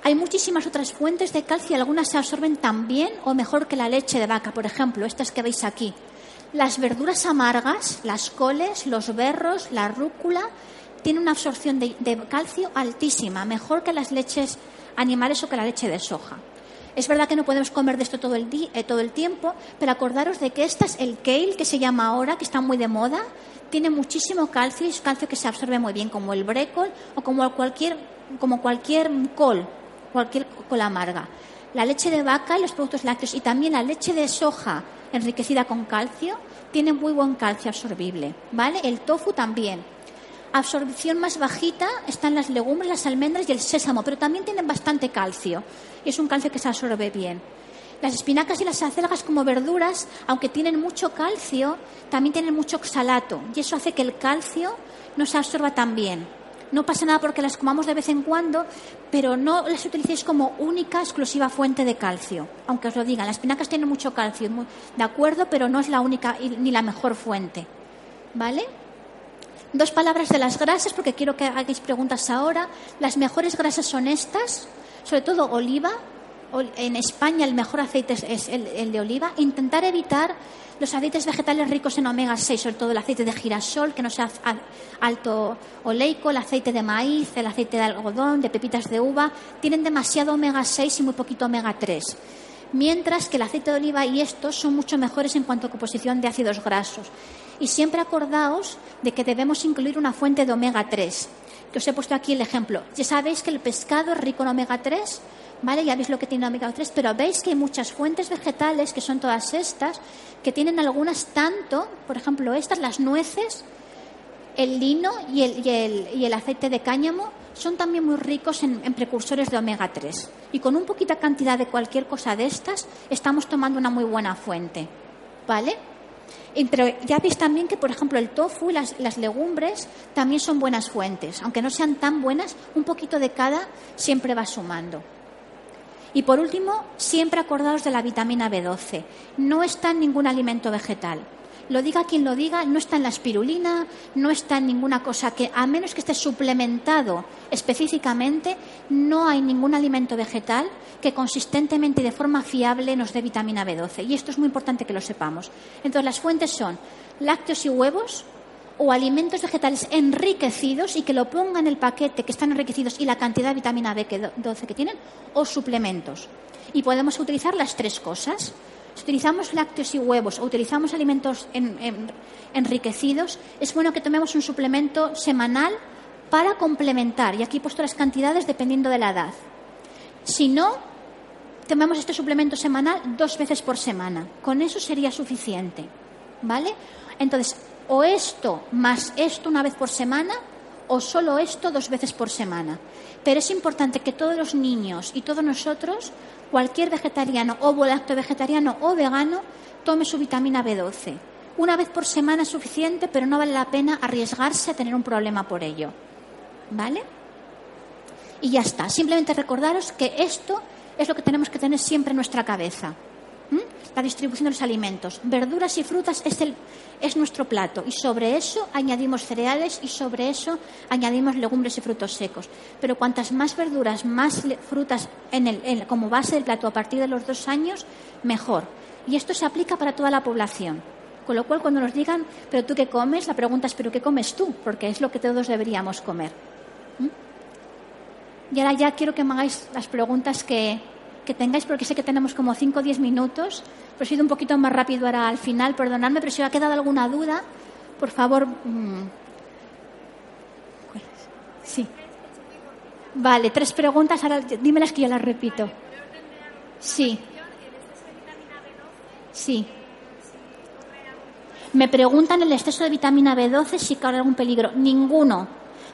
Hay muchísimas otras fuentes de calcio y algunas se absorben tan bien o mejor que la leche de vaca, por ejemplo, estas que veis aquí. Las verduras amargas, las coles, los berros, la rúcula, tienen una absorción de, calcio altísima, mejor que las leches animales o que la leche de soja. Es verdad que no podemos comer de esto todo el, día, eh, todo el tiempo, pero acordaros de que esta es el kale, que se llama ahora, que está muy de moda, tiene muchísimo calcio y es calcio que se absorbe muy bien, como el brécol o como cualquier, como cualquier col cualquier cola amarga. La leche de vaca y los productos lácteos y también la leche de soja enriquecida con calcio tiene muy buen calcio absorbible, ¿vale? El tofu también. Absorción más bajita están las legumbres, las almendras y el sésamo, pero también tienen bastante calcio y es un calcio que se absorbe bien. Las espinacas y las acelgas como verduras, aunque tienen mucho calcio, también tienen mucho oxalato y eso hace que el calcio no se absorba tan bien. No pasa nada porque las comamos de vez en cuando, pero no las utilicéis como única, exclusiva fuente de calcio. Aunque os lo digan, las espinacas tienen mucho calcio, de acuerdo, pero no es la única ni la mejor fuente. ¿Vale? Dos palabras de las grasas, porque quiero que hagáis preguntas ahora. Las mejores grasas son estas, sobre todo oliva. En España el mejor aceite es el de oliva. Intentar evitar los aceites vegetales ricos en omega 6, sobre todo el aceite de girasol, que no sea alto oleico, el aceite de maíz, el aceite de algodón, de pepitas de uva, tienen demasiado omega 6 y muy poquito omega 3. Mientras que el aceite de oliva y estos son mucho mejores en cuanto a composición de ácidos grasos. Y siempre acordaos de que debemos incluir una fuente de omega 3, que os he puesto aquí el ejemplo. Ya sabéis que el pescado es rico en omega 3, ¿vale? Ya veis lo que tiene omega 3, pero veis que hay muchas fuentes vegetales, que son todas estas, que tienen algunas tanto, por ejemplo, estas, las nueces, el lino y el, y el, aceite de cáñamo, son también muy ricos en, precursores de omega 3. Y con un poquita cantidad de cualquier cosa de estas, estamos tomando una muy buena fuente, ¿vale? Pero ya veis también que, por ejemplo, el tofu y las, las, legumbres también son buenas fuentes. Aunque no sean tan buenas, un poquito de cada siempre va sumando. Y por último, siempre acordaos de la vitamina B12. No está en ningún alimento vegetal. Lo diga quien lo diga, no está en la espirulina, no está en ninguna cosa que, a menos que esté suplementado específicamente, no hay ningún alimento vegetal que consistentemente y de forma fiable nos dé vitamina B12. Y esto es muy importante que lo sepamos. Entonces, las fuentes son lácteos y huevos, o alimentos vegetales enriquecidos y que lo pongan en el paquete que están enriquecidos y la cantidad de vitamina B12 que tienen, o suplementos. Y podemos utilizar las tres cosas. Si utilizamos lácteos y huevos o utilizamos alimentos enriquecidos, es bueno que tomemos un suplemento semanal para complementar. Y aquí he puesto las cantidades dependiendo de la edad. Si no, tomemos este suplemento semanal dos veces por semana. Con eso sería suficiente. ¿Vale? Entonces, o esto más esto una vez por semana o solo esto dos veces por semana. Pero es importante que todos los niños y todos nosotros, cualquier vegetariano o vegetariano o vegano, tome su vitamina B12. Una vez por semana es suficiente, pero no vale la pena arriesgarse a tener un problema por ello. ¿Vale? Y ya está. Simplemente recordaros que esto es lo que tenemos que tener siempre en nuestra cabeza la distribución de los alimentos. Verduras y frutas es, el, es nuestro plato y sobre eso añadimos cereales y sobre eso añadimos legumbres y frutos secos. Pero cuantas más verduras, más frutas en el, como base del plato a partir de los dos años, mejor. Y esto se aplica para toda la población. Con lo cual, cuando nos digan, pero tú qué comes, la pregunta es, pero qué comes tú, porque es lo que todos deberíamos comer. ¿Mm? Y ahora ya quiero que me hagáis las preguntas que, que tengáis, porque sé que tenemos como 5 o 10 minutos, pero he sido un poquito más rápido ahora al final, perdonadme, pero si os ha quedado alguna duda, por favor. Mm. Sí. Vale, tres preguntas, ahora dímelas que yo las repito. Sí. Sí. Me preguntan el exceso de vitamina B12 si corre algún peligro. Ninguno.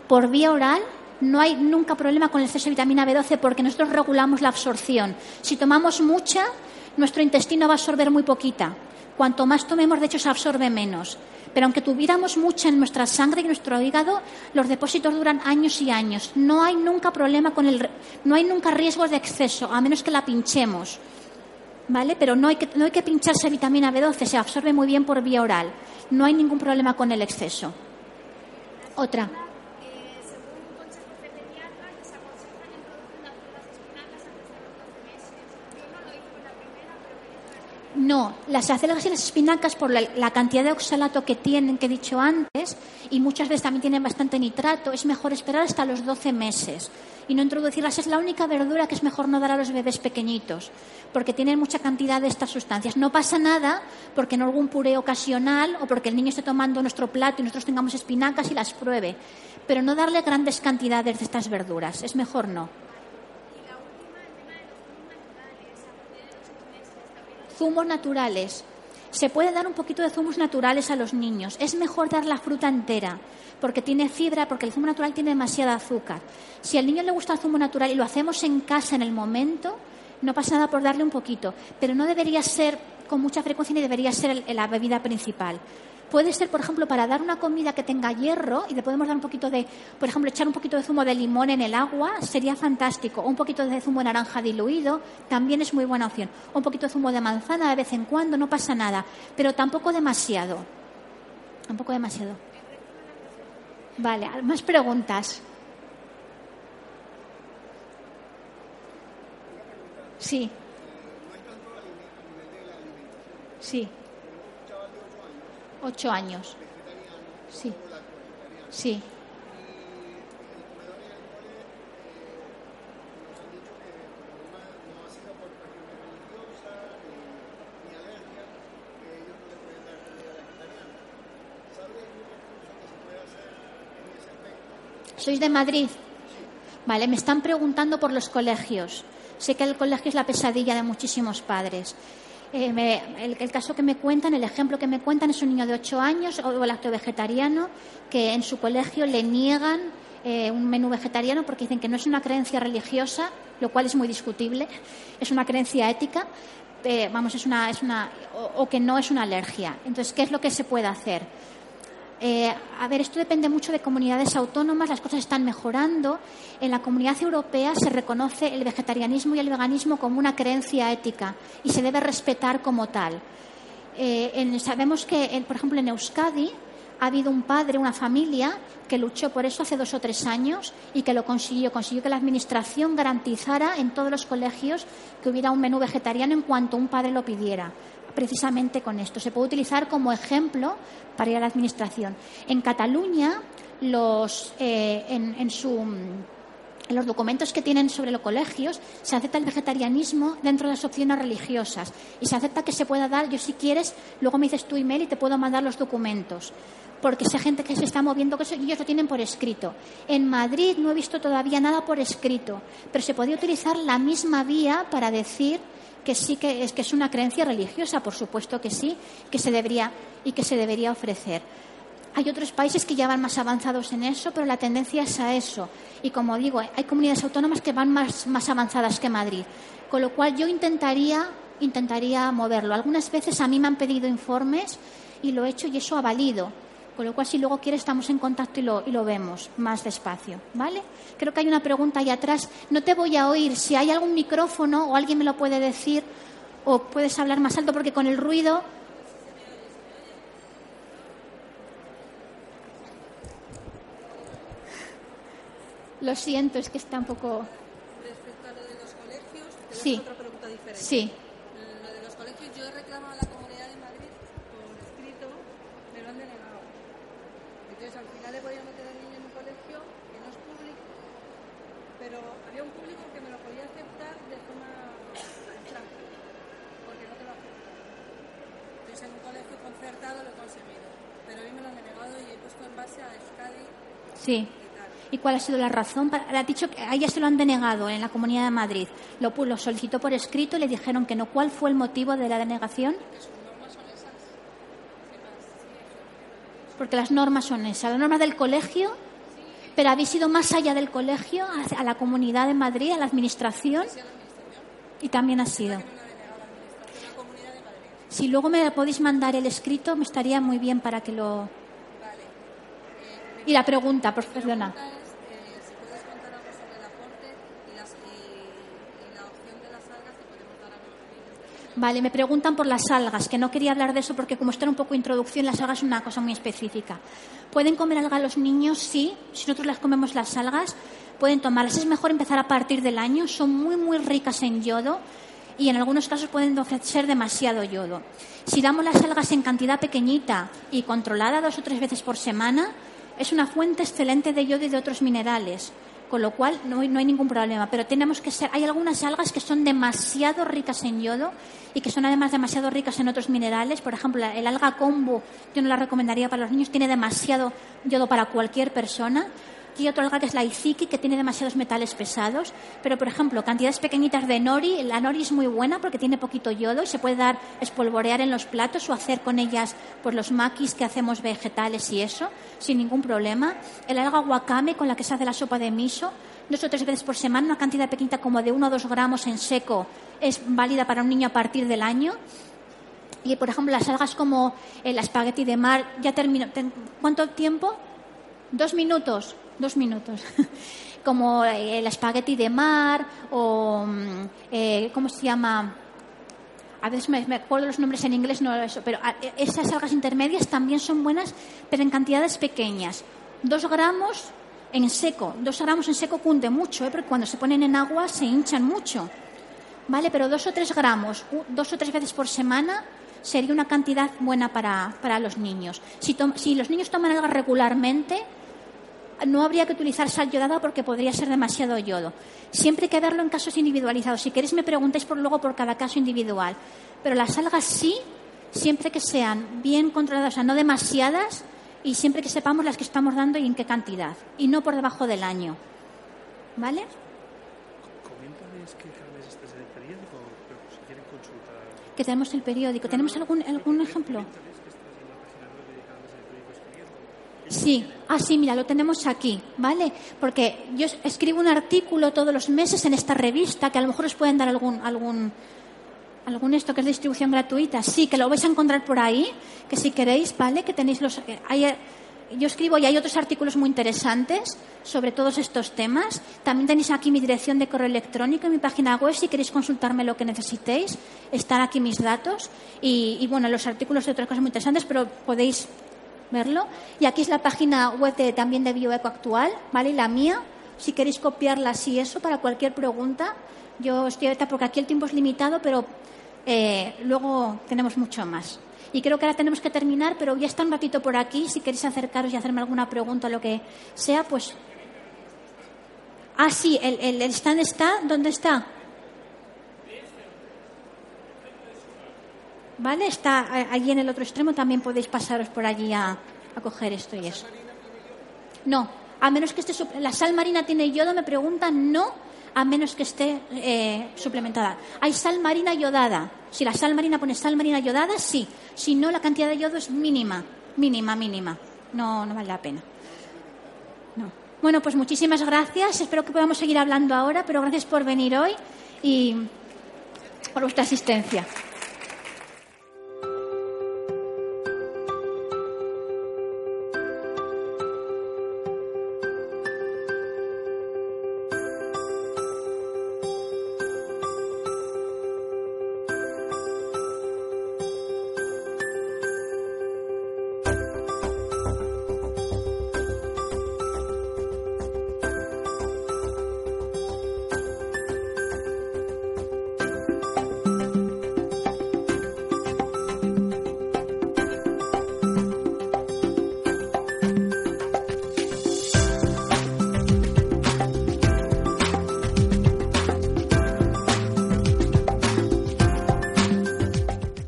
Por vía oral no hay nunca problema con el exceso de vitamina B12 porque nosotros regulamos la absorción. Si tomamos mucha, nuestro intestino va a absorber muy poquita. Cuanto más tomemos, de hecho, se absorbe menos. Pero aunque tuviéramos mucha en nuestra sangre y nuestro hígado, los depósitos duran años y años. No hay nunca problema con el, no hay nunca riesgo de exceso, a menos que la pinchemos. ¿Vale? Pero no hay que, no hay que pincharse vitamina B12, se absorbe muy bien por vía oral. No hay ningún problema con el exceso. Otra. No, las acelgas y las espinacas, por la, cantidad de oxalato que tienen, que he dicho antes, y muchas veces también tienen bastante nitrato, es mejor esperar hasta los 12 meses y no introducirlas. Es la única verdura que es mejor no dar a los bebés pequeñitos, porque tienen mucha cantidad de estas sustancias. No pasa nada porque en algún puré ocasional o porque el niño esté tomando nuestro plato y nosotros tengamos espinacas y las pruebe, pero no darle grandes cantidades de estas verduras. Es mejor no. Zumos naturales. Se puede dar un poquito de zumos naturales a los niños. Es mejor dar la fruta entera porque tiene fibra, porque el zumo natural tiene demasiada azúcar. Si al niño le gusta el zumo natural y lo hacemos en casa en el momento, no pasa nada por darle un poquito, pero no debería ser con mucha frecuencia ni debería ser la bebida principal. Puede ser, por ejemplo, para dar una comida que tenga hierro y le podemos dar un poquito de, por ejemplo, echar un poquito de zumo de limón en el agua, sería fantástico. O un poquito de zumo de naranja diluido, también es muy buena opción. O un poquito de zumo de manzana de vez en cuando, no pasa nada. Pero tampoco demasiado. Tampoco demasiado. Vale, más preguntas. Sí. Sí. Ocho años. Sí. Sí. ¿Sois de Madrid? Vale, me están preguntando por los colegios. Sé que el colegio es la pesadilla de muchísimos padres. Eh, el, caso que me cuentan, el ejemplo que me cuentan es un niño de ocho años o lacto vegetariano que en su colegio le niegan eh, un menú vegetariano porque dicen que no es una creencia religiosa, lo cual es muy discutible, es una creencia ética, eh, vamos, es una, es una, o que no es una alergia. Entonces, ¿qué es lo que se puede hacer? Eh, a ver, esto depende mucho de comunidades autónomas, las cosas están mejorando. En la comunidad europea se reconoce el vegetarianismo y el veganismo como una creencia ética y se debe respetar como tal. Eh, sabemos que, por ejemplo, en Euskadi ha habido un padre, una familia, que luchó por eso hace dos o tres años y que lo consiguió. Consiguió que la Administración garantizara en todos los colegios que hubiera un menú vegetariano en cuanto un padre lo pidiera precisamente con esto. Se puede utilizar como ejemplo para ir a la administración. En Cataluña, los, eh, en, su, en los documentos que tienen sobre los colegios se acepta el vegetarianismo dentro de las opciones religiosas y se acepta que se pueda dar, yo si quieres, luego me dices tu email y te puedo mandar los documentos porque esa gente que se está moviendo, que ellos lo tienen por escrito. En Madrid no he visto todavía nada por escrito, pero se podría utilizar la misma vía para decir que sí que es que es una creencia religiosa, por supuesto que sí, que se debería y que se debería ofrecer. Hay otros países que ya van más avanzados en eso, pero la tendencia es a eso. Y como digo, hay comunidades autónomas que van más, más avanzadas que Madrid. Con lo cual yo intentaría, intentaría moverlo. Algunas veces a mí me han pedido informes y lo he hecho y eso ha valido. Con lo cual, si luego quiere, estamos en contacto y lo, y lo vemos más despacio. ¿Vale? Creo que hay una pregunta ahí atrás. No te voy a oír. Si hay algún micrófono o alguien me lo puede decir o puedes hablar más alto porque con el ruido. Lo siento, es que está un poco. Respecto a lo de los colegios, te sí. otra pregunta diferente. Sí. Lo de los colegios, yo he reclamado a la Comunidad de Madrid por escrito, me lo han denegado. Entonces, al final he podido meter al niño en un colegio que no es público, pero había un público que me lo podía aceptar de forma extranjera, porque no te lo aceptan. Entonces, en un colegio concertado lo he conseguido, pero a mí me lo han denegado y he puesto en base a Euskadi Sí. y tal. ¿Y cuál ha sido la razón? Le ha dicho que a ella se lo han denegado en la Comunidad de Madrid. Lo, lo solicitó por escrito y le dijeron que no. ¿Cuál fue el motivo de la denegación? Porque las normas son esas. Las normas del colegio, pero habéis ido más allá del colegio, a la Comunidad de Madrid, a la Administración. Y también ha sido. Si luego me podéis mandar el escrito, me estaría muy bien para que lo. Y la pregunta, por perdona. es eh. Vale, me preguntan por las algas, que no quería hablar de eso porque como era un poco introducción, las algas son una cosa muy específica. ¿Pueden comer algas los niños? Sí. Si nosotros las comemos las algas, pueden tomarlas. Es mejor empezar a partir del año. Son muy, muy ricas en yodo y en algunos casos pueden ofrecer demasiado yodo. Si damos las algas en cantidad pequeñita y controlada dos o tres veces por semana, es una fuente excelente de yodo y de otros minerales con lo cual no hay, no hay ningún problema. Pero tenemos que ser, hay algunas algas que son demasiado ricas en yodo y que son además demasiado ricas en otros minerales. Por ejemplo, el alga kombu, yo no la recomendaría para los niños, tiene demasiado yodo para cualquier persona. Y otro alga que es la iziki, que tiene demasiados metales pesados. Pero, por ejemplo, cantidades pequeñitas de nori. La nori es muy buena porque tiene poquito yodo y se puede dar, espolvorear en los platos o hacer con ellas pues, los maquis que hacemos vegetales y eso, sin ningún problema. El alga wakame, con la que se hace la sopa de miso, dos o tres veces por semana, una cantidad pequeñita como de uno o dos gramos en seco, es válida para un niño a partir del año. Y, por ejemplo, las algas como el espagueti de mar, ya termino. ¿Cuánto tiempo? Dos minutos, dos minutos. Como eh, el espagueti de mar o, mm, eh, ¿cómo se llama? A veces me, me acuerdo los nombres en inglés, no eso, pero ah, eh, esas algas intermedias también son buenas, pero en cantidades pequeñas. Dos gramos en seco, dos gramos en seco cunde mucho, ¿eh? porque cuando se ponen en agua se hinchan mucho. ¿Vale? Pero dos o tres gramos, dos o tres veces por semana, sería una cantidad buena para, para los niños. Si, tom- si los niños toman algo regularmente, no habría que utilizar sal yodada porque podría ser demasiado yodo. Siempre hay que verlo en casos individualizados. Si queréis me preguntáis por luego por cada caso individual. Pero las algas sí, siempre que sean bien controladas, o sea, no demasiadas, y siempre que sepamos las que estamos dando y en qué cantidad. Y no por debajo del año. ¿Vale? Coméntales qué canales este es el periódico, pero si quieren consultar. Que tenemos el periódico. ¿Tenemos algún, algún ejemplo? Coméntales que estás en la página web de canales del periódico Sí, ah, sí, mira, lo tenemos aquí, ¿vale? Porque yo es- escribo un artículo todos los meses en esta revista que a lo mejor os pueden dar algún, algún, algún esto que es distribución gratuita. Sí, que lo vais a encontrar por ahí, que si queréis, ¿vale? Que tenéis los. eh, hay, eh, yo escribo y hay otros artículos muy interesantes sobre todos estos temas. También tenéis aquí mi dirección de correo electrónico y mi página web si queréis consultarme lo que necesitéis. Están aquí mis datos. Y, y, bueno, los artículos de otras cosas muy interesantes, pero podéis verlo. Y aquí es la página web de- también de Bioeco Actual, ¿vale? La mía, si queréis copiarla así eso para cualquier pregunta. Yo estoy abierta porque aquí el tiempo es limitado, pero eh, luego tenemos mucho más. Y creo que ahora tenemos que terminar, pero ya está un ratito por aquí. Si queréis acercaros y hacerme alguna pregunta o lo que sea, pues. Ah, sí, el stand está. ¿Dónde está? ¿Vale? Está allí en el otro extremo. También podéis pasaros por allí a, coger esto y eso. No, a menos que esté. ¿La sal marina tiene yodo? Me preguntan. No, a menos que esté eh, suplementada. Hay sal marina yodada. Si la sal marina pone sal marina yodada, sí. Si no, la cantidad de yodo es mínima, mínima, mínima. No, no vale la pena. No. Bueno, pues muchísimas gracias. Espero que podamos seguir hablando ahora, pero gracias por venir hoy y por vuestra asistencia.